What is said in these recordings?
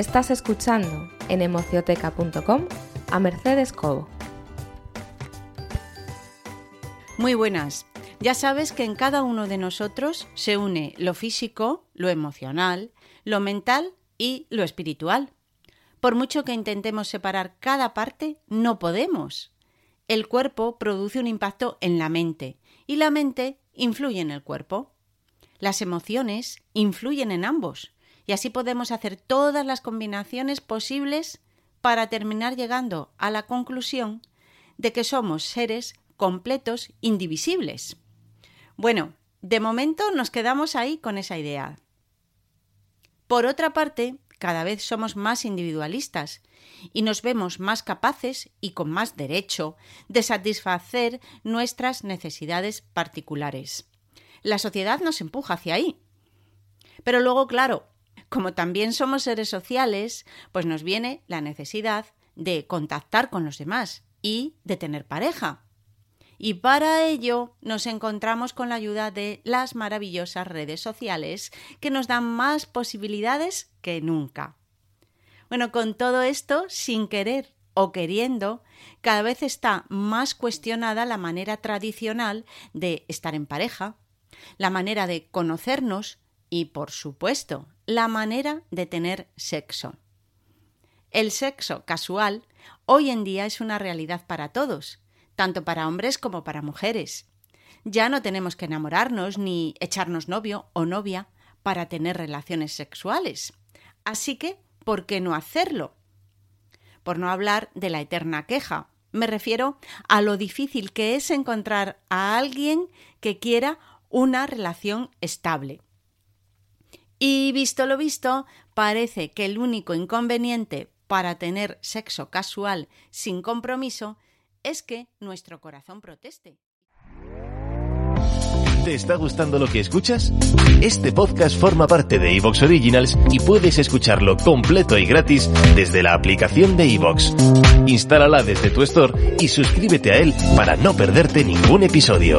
Estás escuchando en emocioteca.com a Mercedes Cobo. Muy buenas. Ya sabes que en cada uno de nosotros se une lo físico, lo emocional, lo mental y lo espiritual. Por mucho que intentemos separar cada parte, no podemos. El cuerpo produce un impacto en la mente y la mente influye en el cuerpo. Las emociones influyen en ambos y así podemos hacer todas las combinaciones posibles para terminar llegando a la conclusión de que somos seres completos indivisibles. Bueno, de momento nos quedamos ahí con esa idea. Por otra parte, cada vez somos más individualistas y nos vemos más capaces y con más derecho de satisfacer nuestras necesidades particulares. La sociedad nos empuja hacia ahí. Pero luego, claro, como también somos seres sociales, pues nos viene la necesidad de contactar con los demás y de tener pareja. Y para ello nos encontramos con la ayuda de las maravillosas redes sociales que nos dan más posibilidades que nunca. Bueno, con todo esto, sin querer o queriendo, cada vez está más cuestionada la manera tradicional de estar en pareja, la manera de conocernos y, por supuesto, la manera de tener sexo. El sexo casual hoy en día es una realidad para todos, tanto para hombres como para mujeres. Ya no tenemos que enamorarnos ni echarnos novio o novia para tener relaciones sexuales. Así que, ¿por qué no hacerlo? Por no hablar de la eterna queja. Me refiero a lo difícil que es encontrar a alguien que quiera una relación estable. Y visto lo visto, parece que el único inconveniente para tener sexo casual sin compromiso es que nuestro corazón proteste. ¿Te está gustando lo que escuchas? Este podcast forma parte de Evox Originals y puedes escucharlo completo y gratis desde la aplicación de Evox. Instálala desde tu store y suscríbete a él para no perderte ningún episodio.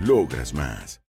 Logras más.